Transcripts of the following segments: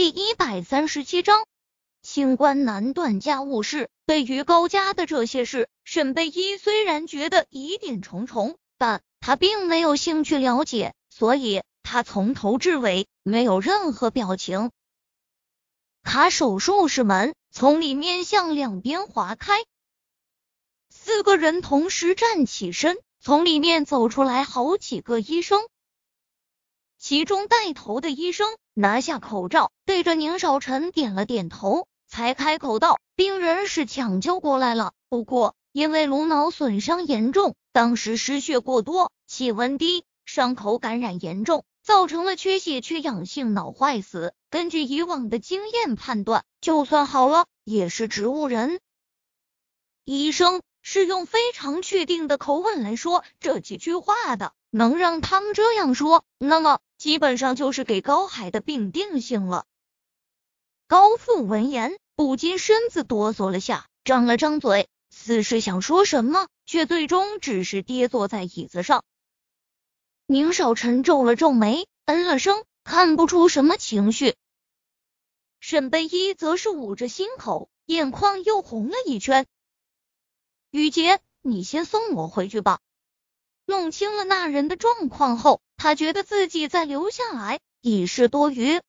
第一百三十七章，清官难断家务事。对于高家的这些事，沈贝依虽然觉得疑点重重，但他并没有兴趣了解，所以他从头至尾没有任何表情。卡手术室门从里面向两边划开，四个人同时站起身，从里面走出来好几个医生。其中带头的医生拿下口罩，对着宁少臣点了点头，才开口道：“病人是抢救过来了，不过因为颅脑损伤严重，当时失血过多，气温低，伤口感染严重，造成了缺血缺氧性脑坏死。根据以往的经验判断，就算好了，也是植物人。”医生是用非常确定的口吻来说这几句话的，能让他们这样说，那么。基本上就是给高海的病定性了。高富闻言不禁身子哆嗦了下，张了张嘴，似是想说什么，却最终只是跌坐在椅子上。宁少臣皱了皱眉，嗯了声，看不出什么情绪。沈贝依则是捂着心口，眼眶又红了一圈。雨洁，你先送我回去吧。弄清了那人的状况后。他觉得自己再留下来已是多余。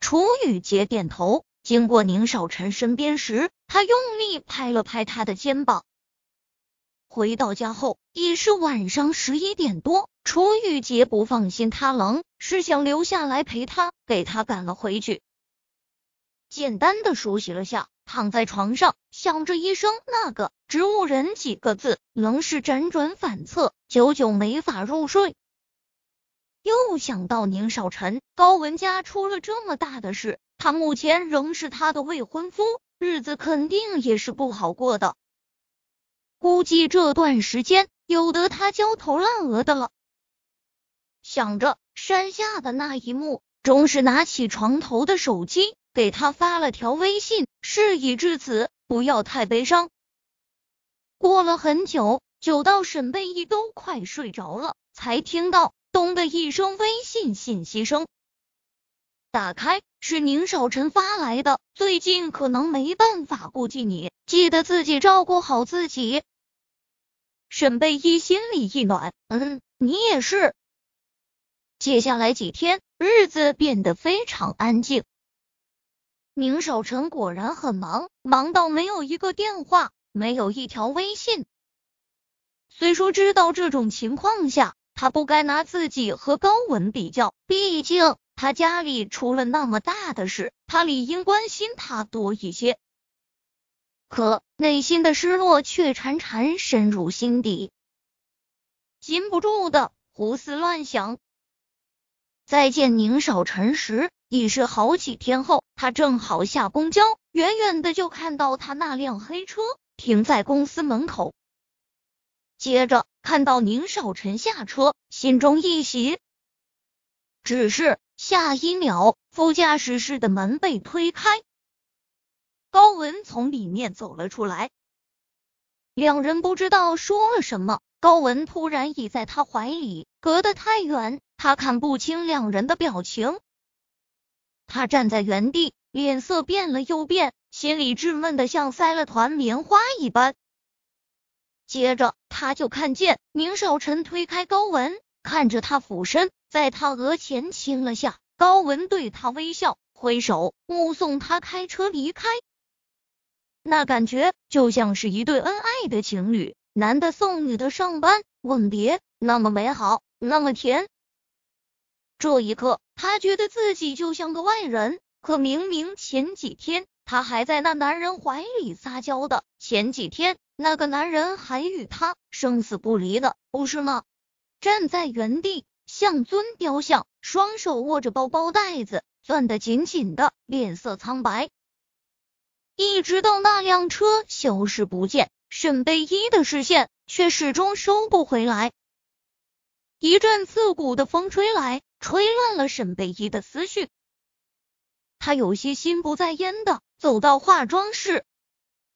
楚雨洁点头，经过宁少臣身边时，他用力拍了拍他的肩膀。回到家后已是晚上十一点多，楚雨洁不放心他冷，是想留下来陪他，给他赶了回去。简单的梳洗了下，躺在床上，想着医生那个植物人几个字，仍是辗转反侧，久久没法入睡。又想到宁少臣，高文家出了这么大的事，他目前仍是他的未婚夫，日子肯定也是不好过的。估计这段时间有得他焦头烂额的了。想着山下的那一幕，终是拿起床头的手机，给他发了条微信：事已至此，不要太悲伤。过了很久，久到沈贝依都快睡着了，才听到。咚的一声，微信信息声，打开是宁少臣发来的。最近可能没办法顾及你，记得自己照顾好自己。沈贝依心里一暖，嗯，你也是。接下来几天，日子变得非常安静。宁少臣果然很忙，忙到没有一个电话，没有一条微信。虽说知道这种情况下。他不该拿自己和高文比较，毕竟他家里出了那么大的事，他理应关心他多一些。可内心的失落却潺潺深入心底，禁不住的胡思乱想。再见宁少臣时，已是好几天后，他正好下公交，远远的就看到他那辆黑车停在公司门口。接着看到宁少臣下车，心中一喜。只是下一秒，副驾驶室的门被推开，高文从里面走了出来。两人不知道说了什么，高文突然倚在他怀里，隔得太远，他看不清两人的表情。他站在原地，脸色变了又变，心里郁闷的像塞了团棉花一般。接着，他就看见宁少臣推开高文，看着他俯身，在他额前亲了下。高文对他微笑，挥手目送他开车离开。那感觉就像是一对恩爱的情侣，男的送女的上班，吻别，那么美好，那么甜。这一刻，他觉得自己就像个外人。可明明前几天他还在那男人怀里撒娇的，前几天。那个男人还与他生死不离的，不是吗？站在原地，像尊雕像，双手握着包包袋子，攥得紧紧的，脸色苍白。一直到那辆车消失不见，沈贝依的视线却始终收不回来。一阵刺骨的风吹来，吹乱了沈北一的思绪。他有些心不在焉的走到化妆室。